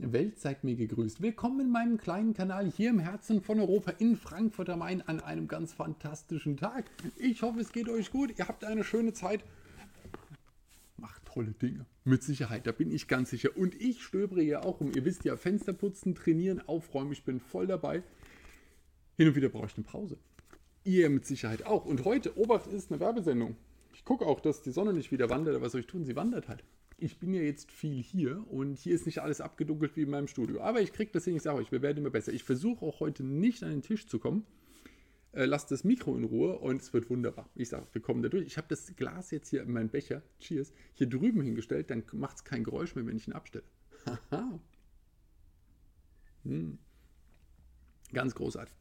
Welt seid mir gegrüßt. Willkommen in meinem kleinen Kanal hier im Herzen von Europa in Frankfurt am Main an einem ganz fantastischen Tag. Ich hoffe, es geht euch gut. Ihr habt eine schöne Zeit. Macht tolle Dinge. Mit Sicherheit, da bin ich ganz sicher. Und ich stöbere ja auch um. Ihr wisst ja, Fenster putzen, trainieren, aufräumen. Ich bin voll dabei. Hin und wieder brauche ich eine Pause. Ihr mit Sicherheit auch. Und heute, Obacht ist eine Werbesendung. Ich gucke auch, dass die Sonne nicht wieder wandert, aber was soll ich tun? Sie wandert halt ich bin ja jetzt viel hier und hier ist nicht alles abgedunkelt wie in meinem Studio. Aber ich kriege das hin, ich sage euch, wir werden immer besser. Ich versuche auch heute nicht an den Tisch zu kommen. Äh, lasst das Mikro in Ruhe und es wird wunderbar. Ich sage, wir kommen da durch. Ich habe das Glas jetzt hier in meinen Becher, cheers, hier drüben hingestellt, dann macht es kein Geräusch mehr, wenn ich ihn abstelle. Haha. hm. Ganz großartig.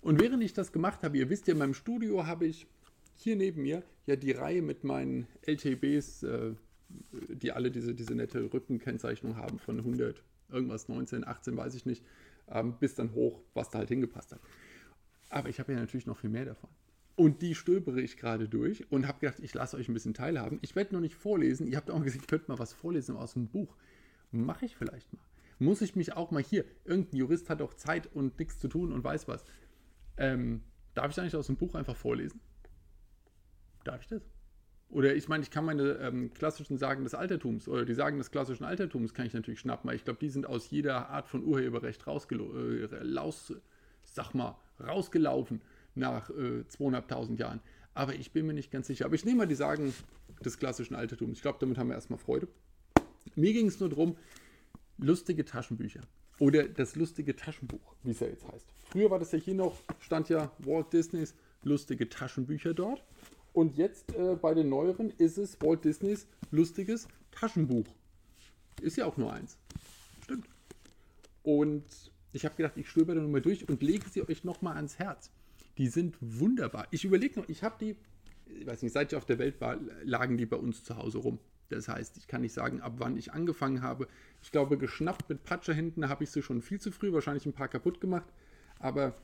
Und während ich das gemacht habe, ihr wisst ja, in meinem Studio habe ich hier neben mir ja die Reihe mit meinen LTBs, äh, die alle diese, diese nette Rückenkennzeichnung haben von 100, irgendwas 19, 18, weiß ich nicht, ähm, bis dann hoch, was da halt hingepasst hat. Aber ich habe ja natürlich noch viel mehr davon. Und die stöbere ich gerade durch und habe gedacht, ich lasse euch ein bisschen teilhaben. Ich werde noch nicht vorlesen. Ihr habt auch gesagt, ich könnte mal was vorlesen aus dem Buch. Mache ich vielleicht mal. Muss ich mich auch mal hier, irgendein Jurist hat auch Zeit und nichts zu tun und weiß was. Ähm, darf ich eigentlich aus dem Buch einfach vorlesen? Darf ich das? Oder ich meine, ich kann meine ähm, klassischen Sagen des Altertums oder die Sagen des klassischen Altertums kann ich natürlich schnappen, weil ich glaube, die sind aus jeder Art von Urheberrecht äh, raus, sag mal, rausgelaufen nach äh, 200.000 Jahren. Aber ich bin mir nicht ganz sicher. Aber ich nehme mal die Sagen des klassischen Altertums. Ich glaube, damit haben wir erstmal Freude. Mir ging es nur darum, lustige Taschenbücher. Oder das lustige Taschenbuch, wie es ja jetzt heißt. Früher war das ja hier noch, stand ja Walt Disneys lustige Taschenbücher dort. Und jetzt äh, bei den neueren ist es Walt Disneys lustiges Taschenbuch. Ist ja auch nur eins. Stimmt. Und ich habe gedacht, ich stöber da nochmal durch und lege sie euch nochmal ans Herz. Die sind wunderbar. Ich überlege noch, ich habe die, ich weiß nicht, seit ich auf der Welt war, lagen die bei uns zu Hause rum. Das heißt, ich kann nicht sagen, ab wann ich angefangen habe. Ich glaube, geschnappt mit Patscher hinten habe ich sie schon viel zu früh, wahrscheinlich ein paar kaputt gemacht. Aber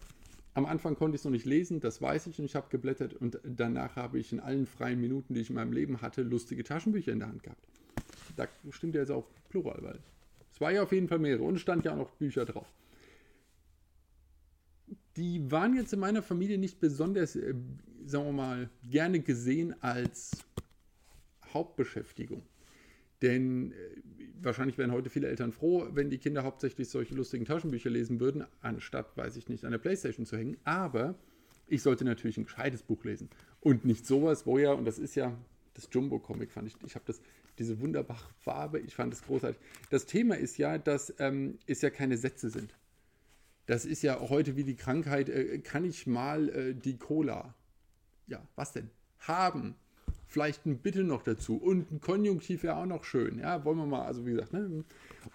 am Anfang konnte ich es noch nicht lesen, das weiß ich und ich habe geblättert und danach habe ich in allen freien Minuten, die ich in meinem Leben hatte, lustige Taschenbücher in der Hand gehabt. Da stimmt ja jetzt auch Plural, weil es war ja auf jeden Fall mehrere und stand ja auch noch Bücher drauf. Die waren jetzt in meiner Familie nicht besonders, äh, sagen wir mal, gerne gesehen als Hauptbeschäftigung. Denn äh, wahrscheinlich wären heute viele Eltern froh, wenn die Kinder hauptsächlich solche lustigen Taschenbücher lesen würden, anstatt, weiß ich nicht, an der Playstation zu hängen. Aber ich sollte natürlich ein gescheites Buch lesen. Und nicht sowas, wo ja, und das ist ja das Jumbo-Comic, fand ich, ich habe das, diese wunderbare Farbe, ich fand das großartig. Das Thema ist ja, dass ähm, es ja keine Sätze sind. Das ist ja heute wie die Krankheit, äh, kann ich mal äh, die Cola, ja, was denn? Haben vielleicht ein Bitte noch dazu und ein Konjunktiv wäre auch noch schön. Ja, wollen wir mal, also wie gesagt. Ne?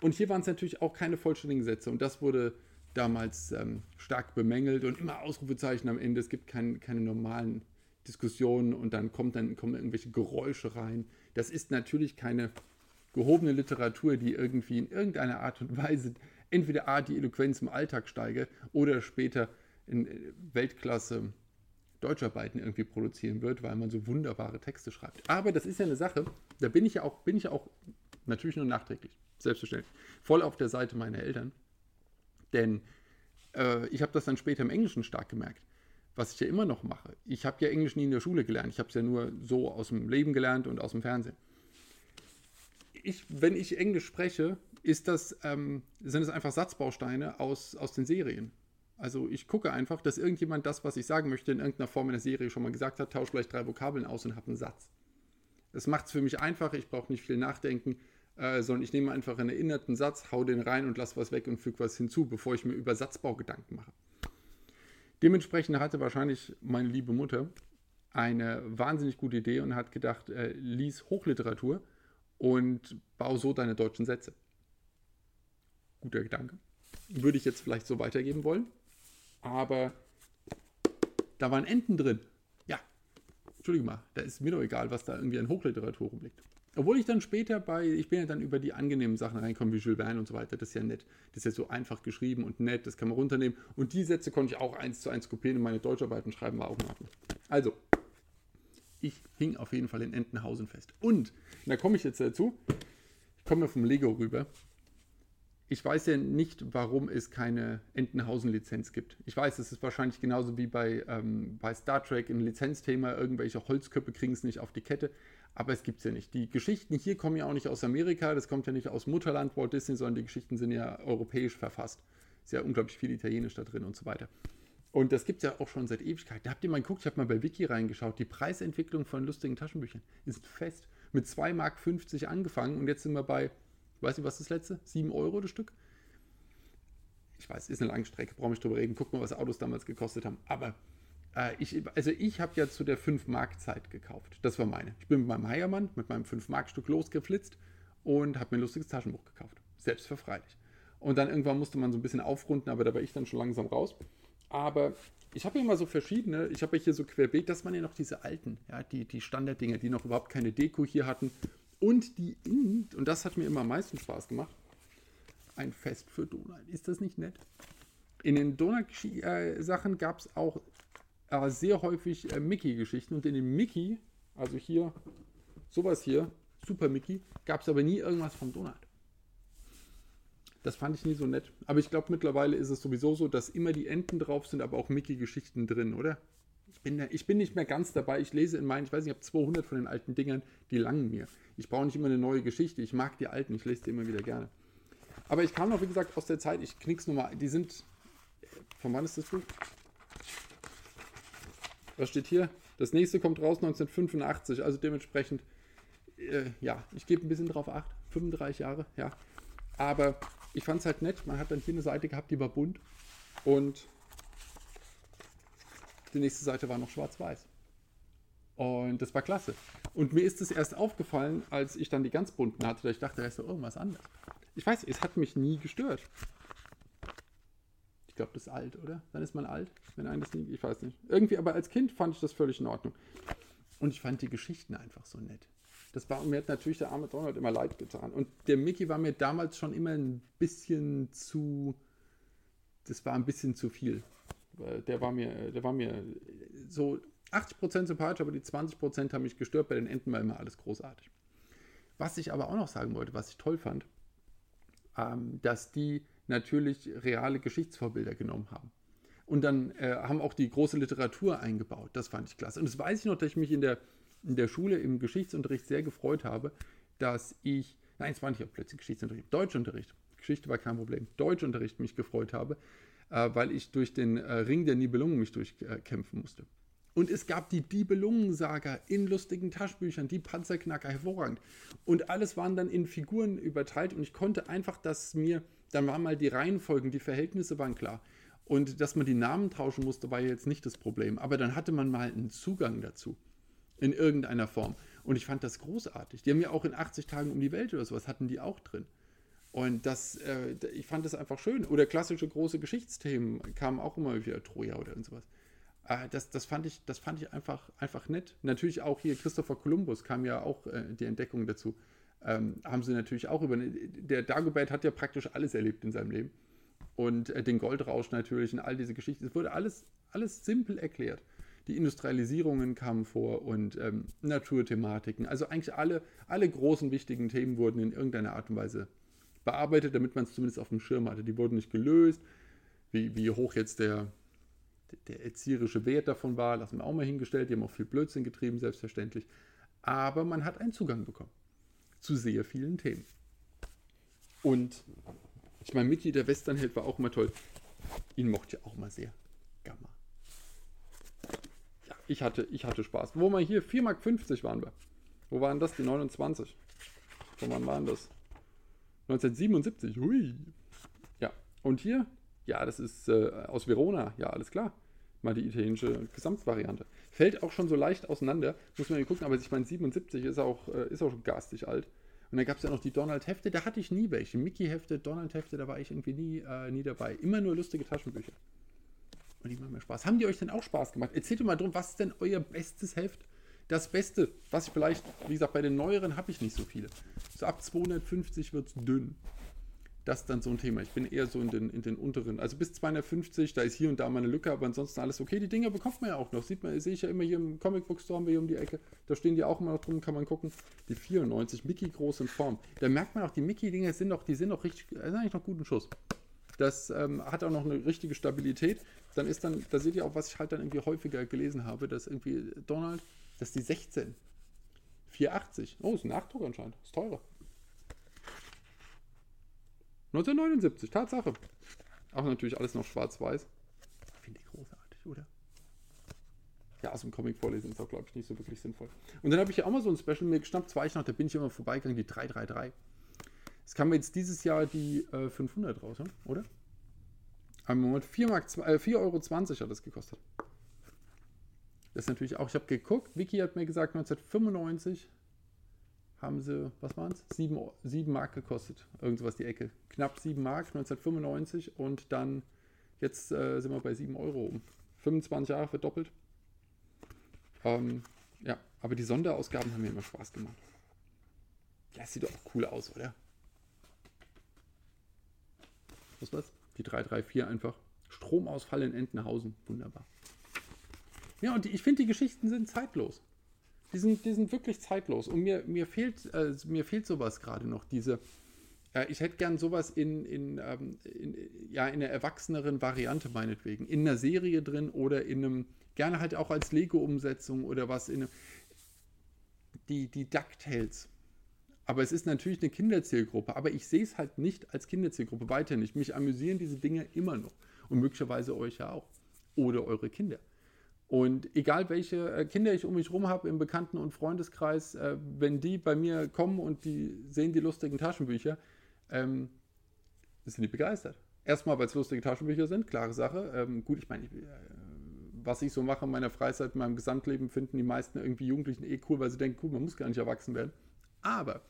Und hier waren es natürlich auch keine vollständigen Sätze und das wurde damals ähm, stark bemängelt und immer Ausrufezeichen am Ende. Es gibt kein, keine normalen Diskussionen und dann, kommt dann kommen irgendwelche Geräusche rein. Das ist natürlich keine gehobene Literatur, die irgendwie in irgendeiner Art und Weise entweder A, die Eloquenz im Alltag steige oder später in äh, Weltklasse Deutscharbeiten irgendwie produzieren wird, weil man so wunderbare Texte schreibt. Aber das ist ja eine Sache, da bin ich ja auch, bin ich ja auch natürlich nur nachträglich, selbstverständlich, voll auf der Seite meiner Eltern. Denn äh, ich habe das dann später im Englischen stark gemerkt, was ich ja immer noch mache. Ich habe ja Englisch nie in der Schule gelernt, ich habe es ja nur so aus dem Leben gelernt und aus dem Fernsehen. Ich, wenn ich Englisch spreche, ist das, ähm, sind es einfach Satzbausteine aus, aus den Serien. Also ich gucke einfach, dass irgendjemand das, was ich sagen möchte, in irgendeiner Form in der Serie schon mal gesagt hat, tausche vielleicht drei Vokabeln aus und habe einen Satz. Das macht es für mich einfacher, ich brauche nicht viel nachdenken, äh, sondern ich nehme einfach einen erinnerten Satz, hau den rein und lasse was weg und füge was hinzu, bevor ich mir über Satzbau Gedanken mache. Dementsprechend hatte wahrscheinlich meine liebe Mutter eine wahnsinnig gute Idee und hat gedacht, äh, lies Hochliteratur und bau so deine deutschen Sätze. Guter Gedanke. Würde ich jetzt vielleicht so weitergeben wollen aber da waren Enten drin. Ja, Entschuldigung mal, da ist mir doch egal, was da irgendwie an Hochliteratur rumliegt. Obwohl ich dann später bei, ich bin ja dann über die angenehmen Sachen reingekommen, wie Jules Verne und so weiter, das ist ja nett. Das ist ja so einfach geschrieben und nett, das kann man runternehmen. Und die Sätze konnte ich auch eins zu eins kopieren und meine Deutscharbeiten schreiben, war auch in Ordnung. Also, ich hing auf jeden Fall in Entenhausen fest. Und, da komme ich jetzt dazu, ich komme vom Lego rüber. Ich weiß ja nicht, warum es keine Entenhausen-Lizenz gibt. Ich weiß, es ist wahrscheinlich genauso wie bei, ähm, bei Star Trek ein Lizenzthema. Irgendwelche Holzköpfe kriegen es nicht auf die Kette. Aber es gibt es ja nicht. Die Geschichten hier kommen ja auch nicht aus Amerika. Das kommt ja nicht aus Mutterland Walt Disney, sondern die Geschichten sind ja europäisch verfasst. Ist ja unglaublich viel Italienisch da drin und so weiter. Und das gibt es ja auch schon seit Ewigkeit. Da habt ihr mal geguckt, ich habe mal bei Wiki reingeschaut. Die Preisentwicklung von lustigen Taschenbüchern ist fest. Mit 2,50 Mark angefangen und jetzt sind wir bei weiß nicht, was das letzte? 7 Euro das Stück? Ich weiß, ist eine lange Strecke, brauche ich drüber reden. Guck mal, was Autos damals gekostet haben. Aber äh, ich, also ich habe ja zu der 5-Mark-Zeit gekauft. Das war meine. Ich bin mit meinem Heiermann, mit meinem 5-Mark-Stück losgeflitzt und habe mir ein lustiges Taschenbuch gekauft. Selbstverfreilich. Und dann irgendwann musste man so ein bisschen aufrunden, aber da war ich dann schon langsam raus. Aber ich habe immer so verschiedene, ich habe hier so querbeet, das waren ja noch diese alten, ja, die, die Standarddinger, die noch überhaupt keine Deko hier hatten und die und das hat mir immer am meisten Spaß gemacht, ein Fest für Donald. Ist das nicht nett? In den Donald-Sachen gab es auch äh, sehr häufig äh, Mickey-Geschichten und in den Mickey, also hier, sowas hier, Super Mickey, gab es aber nie irgendwas vom Donald. Das fand ich nie so nett. Aber ich glaube, mittlerweile ist es sowieso so, dass immer die Enten drauf sind, aber auch Mickey-Geschichten drin, oder? Ich bin, ich bin nicht mehr ganz dabei. Ich lese in meinen, ich weiß nicht, ich habe 200 von den alten Dingern, die langen mir. Ich brauche nicht immer eine neue Geschichte. Ich mag die alten, ich lese die immer wieder gerne. Aber ich kam noch, wie gesagt, aus der Zeit, ich knick's nochmal, die sind, von wann ist das Buch? Was steht hier? Das nächste kommt raus 1985, also dementsprechend, äh, ja, ich gebe ein bisschen drauf acht, 35 Jahre, ja. Aber ich fand es halt nett, man hat dann hier eine Seite gehabt, die war bunt und die nächste Seite war noch schwarz-weiß. Und das war klasse. Und mir ist es erst aufgefallen, als ich dann die ganz bunten hatte, da ich dachte, da ist doch irgendwas anderes. Ich weiß, es hat mich nie gestört. Ich glaube, das ist alt, oder? Dann ist man alt, wenn einen das nie, ich weiß nicht. Irgendwie, aber als Kind fand ich das völlig in Ordnung. Und ich fand die Geschichten einfach so nett. Das war, mir hat natürlich der arme Donald immer leid getan. Und der Mickey war mir damals schon immer ein bisschen zu, das war ein bisschen zu viel. Der war mir, der war mir so 80% sympathisch, aber die 20% haben mich gestört. Bei den Enten war immer alles großartig. Was ich aber auch noch sagen wollte, was ich toll fand, ähm, dass die natürlich reale Geschichtsvorbilder genommen haben. Und dann äh, haben auch die große Literatur eingebaut. Das fand ich klasse. Und das weiß ich noch, dass ich mich in der, in der Schule im Geschichtsunterricht sehr gefreut habe, dass ich, nein, es war nicht plötzlich Geschichtsunterricht, Deutschunterricht. Geschichte war kein Problem. Deutschunterricht mich gefreut habe, äh, weil ich durch den äh, Ring der Nibelungen mich durchkämpfen musste. Und es gab die Diebelungensaga in lustigen Taschenbüchern, die Panzerknacker, hervorragend. Und alles waren dann in Figuren überteilt und ich konnte einfach das mir, dann waren mal die Reihenfolgen, die Verhältnisse waren klar. Und dass man die Namen tauschen musste, war jetzt nicht das Problem. Aber dann hatte man mal einen Zugang dazu. In irgendeiner Form. Und ich fand das großartig. Die haben ja auch in 80 Tagen um die Welt oder sowas, hatten die auch drin. Und das, äh, ich fand das einfach schön. Oder klassische große Geschichtsthemen kamen auch immer wieder Troja oder sowas. Äh, das, das, fand ich, das fand ich einfach, einfach nett. Natürlich auch hier Christopher Columbus kam ja auch äh, die Entdeckung dazu. Ähm, haben sie natürlich auch über. Der Dagobert hat ja praktisch alles erlebt in seinem Leben. Und äh, den Goldrausch natürlich und all diese Geschichten. Es wurde alles, alles simpel erklärt. Die Industrialisierungen kamen vor und ähm, Naturthematiken. Also eigentlich alle, alle großen wichtigen Themen wurden in irgendeiner Art und Weise bearbeitet, damit man es zumindest auf dem Schirm hatte. Die wurden nicht gelöst, wie, wie hoch jetzt der, der erzieherische Wert davon war, lassen wir auch mal hingestellt. Die haben auch viel Blödsinn getrieben, selbstverständlich. Aber man hat einen Zugang bekommen zu sehr vielen Themen. Und ich meine, Mickey, der Westernheld, war auch immer toll. Ihn mochte ich auch mal sehr. Gamma. Ja, ich hatte, ich hatte Spaß. Wo mal hier, 4,50 Mark waren wir. Wo waren das? Die 29. Von wann waren das? 1977. Hui. Ja, und hier ja, das ist äh, aus Verona. Ja, alles klar. Mal die italienische Gesamtvariante. Fällt auch schon so leicht auseinander. Muss man hier gucken, aber ich meine, 77 ist auch, äh, ist auch schon garstig alt. Und dann gab es ja noch die Donald-Hefte, da hatte ich nie welche. Mickey-Hefte, Donald-Hefte, da war ich irgendwie nie, äh, nie dabei. Immer nur lustige Taschenbücher. Und die machen mir Spaß. Haben die euch denn auch Spaß gemacht? Erzählt doch mal drum, was ist denn euer bestes Heft? Das Beste, was ich vielleicht, wie gesagt, bei den neueren habe ich nicht so viele. So ab 250 wird es dünn. das ist dann so ein Thema. Ich bin eher so in den, in den unteren, also bis 250, da ist hier und da mal eine Lücke, aber ansonsten alles okay. Die Dinger bekommt man ja auch noch. Sieht man, sehe ich ja immer hier im Comic Book Store hier um die Ecke. Da stehen die auch immer noch drum, kann man gucken. Die 94, Mickey groß in Form. Da merkt man auch, die Mickey-Dinger sind noch, die sind noch richtig, sind eigentlich noch guten Schuss. Das ähm, hat auch noch eine richtige Stabilität. Dann ist dann, da seht ihr auch, was ich halt dann irgendwie häufiger gelesen habe, dass irgendwie Donald, dass die 16, 480, oh, ist ein Nachdruck anscheinend, ist teurer. 1979, Tatsache. Auch natürlich alles noch schwarz-weiß. Finde ich großartig, oder? Ja, aus dem Comic vorlesen ist auch, glaube ich, nicht so wirklich sinnvoll. Und dann habe ich ja auch mal so ein Special mir geschnappt, zwei ich noch, da bin ich immer vorbeigegangen, die 333. Es kam jetzt dieses Jahr die äh, 500 raus, oder? Am Moment 4, Mark, äh, 4,20 Euro hat das gekostet. Das ist natürlich auch, ich habe geguckt, Vicky hat mir gesagt, 1995 haben sie, was waren es? 7, 7 Mark gekostet. Irgendwas die Ecke. Knapp 7 Mark 1995 und dann jetzt äh, sind wir bei 7 Euro um. 25 Jahre verdoppelt. Ähm, ja, aber die Sonderausgaben haben mir immer Spaß gemacht. Ja, sieht doch auch cool aus, oder? Was was? Die 334 einfach. Stromausfall in Entenhausen. Wunderbar. Ja, und die, ich finde, die Geschichten sind zeitlos. Die sind, die sind wirklich zeitlos. Und mir, mir, fehlt, äh, mir fehlt sowas gerade noch. Diese, äh, ich hätte gern sowas in, in, ähm, in, ja, in einer erwachseneren Variante meinetwegen. In einer Serie drin oder in einem, gerne halt auch als Lego-Umsetzung oder was in einem, die, die DuckTales. Aber es ist natürlich eine Kinderzielgruppe. Aber ich sehe es halt nicht als Kinderzielgruppe, weiter nicht. Mich amüsieren diese Dinge immer noch. Und möglicherweise euch ja auch. Oder eure Kinder. Und egal welche äh, Kinder ich um mich herum habe im Bekannten- und Freundeskreis, äh, wenn die bei mir kommen und die sehen die lustigen Taschenbücher, ähm, sind die begeistert. Erstmal, weil es lustige Taschenbücher sind, klare Sache. Ähm, gut, ich meine, äh, was ich so mache in meiner Freizeit, in meinem Gesamtleben, finden die meisten irgendwie Jugendlichen eh cool, weil sie denken, cool, man muss gar nicht erwachsen werden. Aber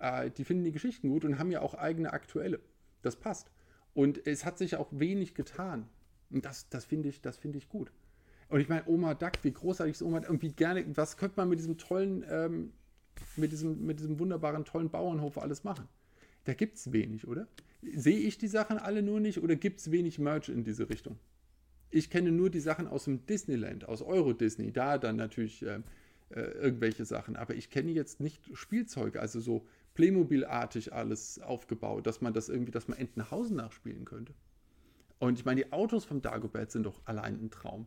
äh, die finden die Geschichten gut und haben ja auch eigene aktuelle. Das passt. Und es hat sich auch wenig getan. Und das, das finde ich, find ich gut. Und ich meine, Oma Duck, wie großartig ist Oma Duck und wie gerne, was könnte man mit diesem tollen, ähm, mit, diesem, mit diesem wunderbaren, tollen Bauernhof alles machen? Da gibt es wenig, oder? Sehe ich die Sachen alle nur nicht oder gibt es wenig Merch in diese Richtung? Ich kenne nur die Sachen aus dem Disneyland, aus Euro Disney, da dann natürlich äh, äh, irgendwelche Sachen. Aber ich kenne jetzt nicht Spielzeuge, also so Playmobil-artig alles aufgebaut, dass man das irgendwie, dass man Entenhausen nachspielen könnte. Und ich meine, die Autos vom Dagobert sind doch allein ein Traum.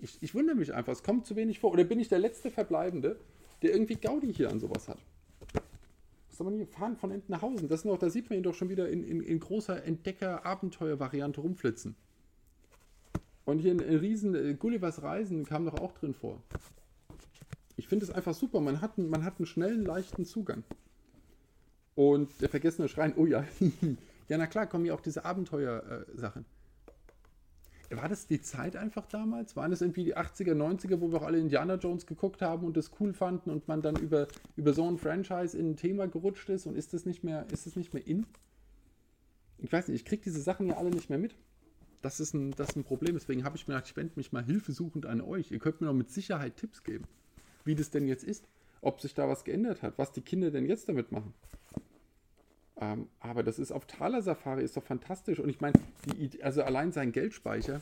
Ich, ich wundere mich einfach, es kommt zu wenig vor. Oder bin ich der letzte Verbleibende, der irgendwie Gaudi hier an sowas hat? Was soll man hier fahren von Entenhausen? Das noch, da sieht man ihn doch schon wieder in, in, in großer Entdecker-Abenteuer-Variante rumflitzen. Und hier ein, ein riesen äh, Gullivers Reisen kam doch auch drin vor. Ich finde es einfach super. Man hat, man hat einen schnellen, leichten Zugang. Und der vergessene Schrein, oh ja. ja, na klar, kommen ja auch diese Abenteuer-Sachen. Äh, war das die Zeit einfach damals? Waren das irgendwie die 80er, 90er, wo wir auch alle Indiana Jones geguckt haben und das cool fanden und man dann über, über so ein Franchise in ein Thema gerutscht ist und ist das nicht mehr, ist das nicht mehr in? Ich weiß nicht, ich kriege diese Sachen ja alle nicht mehr mit. Das ist ein, das ist ein Problem. Deswegen habe ich mir gedacht, ich wende mich mal hilfesuchend an euch. Ihr könnt mir doch mit Sicherheit Tipps geben, wie das denn jetzt ist. Ob sich da was geändert hat, was die Kinder denn jetzt damit machen. Ähm, aber das ist auf Thaler Safari ist doch fantastisch. Und ich meine, also allein sein Geldspeicher,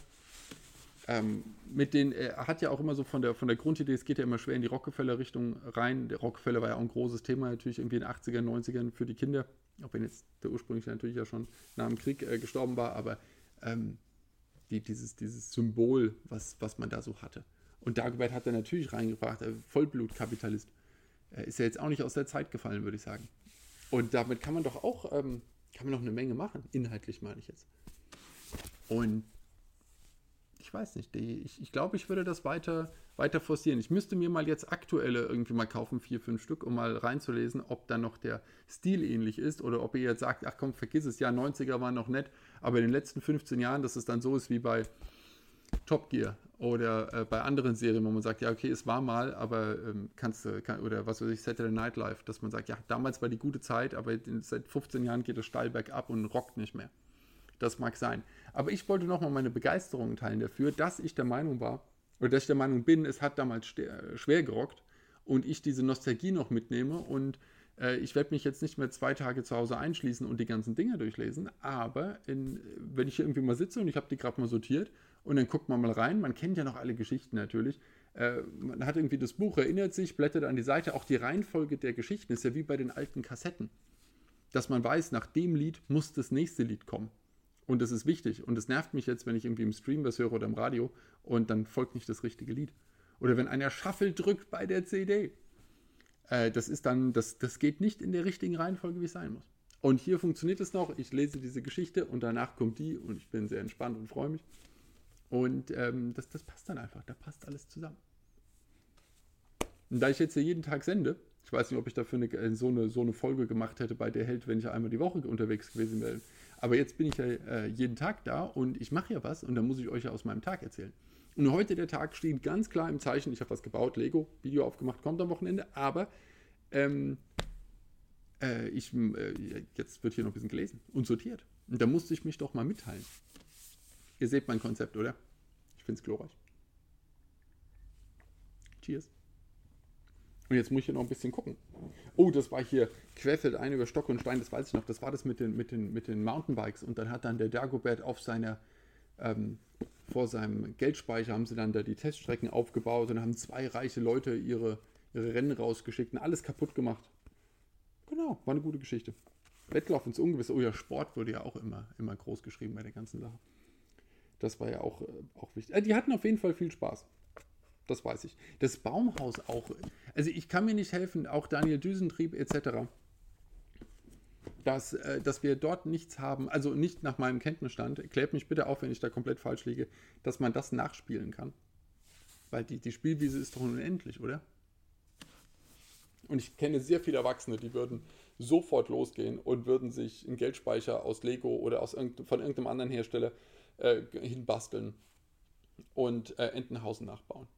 ähm, mit den, er hat ja auch immer so von der, von der Grundidee, es geht ja immer schwer in die Rockefeller-Richtung rein. Der Rockefeller war ja auch ein großes Thema natürlich irgendwie in den 80er, 90ern für die Kinder. Auch wenn jetzt der ursprüngliche natürlich ja schon nach dem Krieg äh, gestorben war, aber ähm, die, dieses, dieses Symbol, was, was man da so hatte. Und Dagobert hat er natürlich reingebracht, äh, Vollblutkapitalist. Äh, ist ja jetzt auch nicht aus der Zeit gefallen, würde ich sagen. Und damit kann man doch auch, ähm, kann man noch eine Menge machen, inhaltlich meine ich jetzt. Und ich weiß nicht, die, ich, ich glaube, ich würde das weiter, weiter forcieren. Ich müsste mir mal jetzt aktuelle irgendwie mal kaufen, vier, fünf Stück, um mal reinzulesen, ob dann noch der Stil ähnlich ist oder ob ihr jetzt sagt, ach komm, vergiss es, ja, 90er waren noch nett, aber in den letzten 15 Jahren, dass es dann so ist wie bei Top Gear oder äh, bei anderen Serien, wo man sagt, ja, okay, es war mal, aber ähm, kannst du, kann, oder was weiß ich, Saturday Night Live, dass man sagt, ja, damals war die gute Zeit, aber seit 15 Jahren geht es steil bergab und rockt nicht mehr. Das mag sein. Aber ich wollte nochmal meine Begeisterung teilen dafür, dass ich der Meinung war, oder dass ich der Meinung bin, es hat damals schwer gerockt und ich diese Nostalgie noch mitnehme und Äh, ich werde mich jetzt nicht mehr zwei Tage zu Hause einschließen und die ganzen Dinge durchlesen, aber in, wenn ich hier irgendwie mal sitze und ich habe die gerade mal sortiert und dann guckt man mal rein, man kennt ja noch alle Geschichten natürlich, äh, man hat irgendwie das Buch, erinnert sich, blättert an die Seite, auch die Reihenfolge der Geschichten ist ja wie bei den alten Kassetten, dass man weiß, nach dem Lied muss das nächste Lied kommen. Und das ist wichtig. Und es nervt mich jetzt, wenn ich irgendwie im Stream was höre oder im Radio und dann folgt nicht das richtige Lied. Oder wenn einer Shuffle drückt bei der CD. Äh, das ist dann, das, das geht nicht in der richtigen Reihenfolge, wie es sein muss. Und hier funktioniert es noch. Ich lese diese Geschichte und danach kommt die und ich bin sehr entspannt und freue mich. Und ähm, das, das passt dann einfach. Da passt alles zusammen. Und da ich jetzt hier jeden Tag sende, ich weiß nicht, ob ich dafür eine, äh, so, eine, so eine Folge gemacht hätte bei der Held, wenn ich einmal die Woche unterwegs gewesen wäre. Aber jetzt bin ich ja äh, jeden Tag da und ich mache ja was und dann muss ich euch ja aus meinem Tag erzählen. Und heute der Tag steht ganz klar im Zeichen, ich habe was gebaut, Lego, Video aufgemacht, kommt am Wochenende, aber ähm, äh, ich, äh, jetzt wird hier noch ein bisschen gelesen und sortiert. Und da musste ich mich doch mal mitteilen. Ihr seht mein Konzept, oder? Ich finde es glorreich. Cheers. Und jetzt muss ich hier noch ein bisschen gucken. Oh, das war hier querfeld ein über Stock und Stein, das weiß ich noch. Das war das mit den, mit den, mit den Mountainbikes. Und dann hat dann der Dagobert auf seiner ähm, vor seinem Geldspeicher haben sie dann da die Teststrecken aufgebaut und haben zwei reiche Leute ihre, ihre Rennen rausgeschickt und alles kaputt gemacht. Genau, war eine gute Geschichte. Wettlauf ins Ungewisse. Oh ja, Sport wurde ja auch immer, immer groß geschrieben bei der ganzen Sache. Das war ja auch, äh, auch wichtig. Äh, die hatten auf jeden Fall viel Spaß. Das weiß ich. Das Baumhaus auch. Also ich kann mir nicht helfen, auch Daniel Düsentrieb etc dass, äh, dass wir dort nichts haben, also nicht nach meinem Kenntnisstand, klärt mich bitte auf, wenn ich da komplett falsch liege, dass man das nachspielen kann. Weil die, die Spielwiese ist doch unendlich, oder? Und ich kenne sehr viele Erwachsene, die würden sofort losgehen und würden sich einen Geldspeicher aus Lego oder aus irgend, von irgendeinem anderen Hersteller äh, hinbasteln und äh, Entenhausen nachbauen.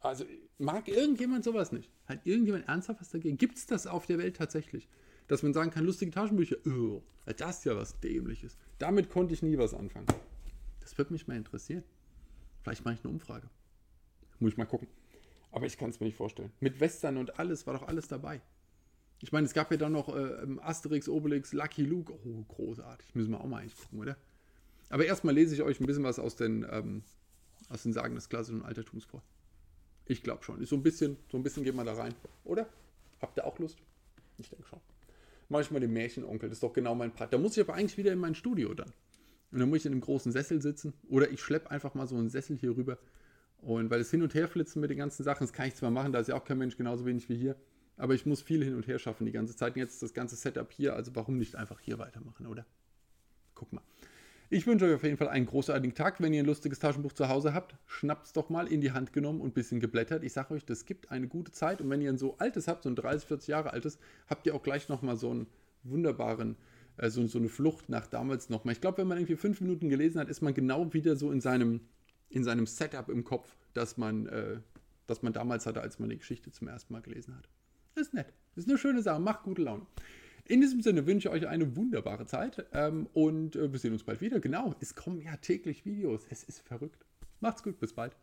Also mag irgendjemand sowas nicht? Hat irgendjemand ernsthaft was dagegen? Gibt es das auf der Welt tatsächlich? dass man sagen kann, lustige Taschenbücher, oh, das ist ja was Dämliches. Damit konnte ich nie was anfangen. Das würde mich mal interessieren. Vielleicht mache ich eine Umfrage. Muss ich mal gucken. Aber ich kann es mir nicht vorstellen. Mit Western und alles war doch alles dabei. Ich meine, es gab ja dann noch äh, Asterix, Obelix, Lucky Luke. Oh, großartig. Müssen wir auch mal eigentlich gucken, oder? Aber erstmal lese ich euch ein bisschen was aus den, ähm, aus den Sagen des klassischen Altertums vor. Ich glaube schon. Ist so ein bisschen, so ein bisschen geht man da rein, oder? Habt ihr auch Lust? Ich denke schon mache ich mal den Märchenonkel. Das ist doch genau mein Part. Da muss ich aber eigentlich wieder in mein Studio dann. Und dann muss ich in einem großen Sessel sitzen. Oder ich schleppe einfach mal so einen Sessel hier rüber. Und weil es hin und her flitzen mit den ganzen Sachen, das kann ich zwar machen, da ist ja auch kein Mensch genauso wenig wie hier. Aber ich muss viel hin und her schaffen die ganze Zeit. Und jetzt ist das ganze Setup hier, also warum nicht einfach hier weitermachen, oder? Guck mal. Ich wünsche euch auf jeden Fall einen großartigen Tag. Wenn ihr ein lustiges Taschenbuch zu Hause habt, schnappt es doch mal in die Hand genommen und ein bisschen geblättert. Ich sage euch, das gibt eine gute Zeit. Und wenn ihr ein so altes habt, so ein 30, 40 Jahre altes, habt ihr auch gleich nochmal so einen wunderbaren, äh, so, so eine Flucht nach damals nochmal. Ich glaube, wenn man irgendwie fünf Minuten gelesen hat, ist man genau wieder so in seinem, in seinem Setup im Kopf, das man, äh, das man damals hatte, als man die Geschichte zum ersten Mal gelesen hat. Ist nett. Ist eine schöne Sache. Macht gute Laune. In diesem Sinne wünsche ich euch eine wunderbare Zeit ähm, und äh, wir sehen uns bald wieder. Genau, es kommen ja täglich Videos. Es ist verrückt. Macht's gut, bis bald.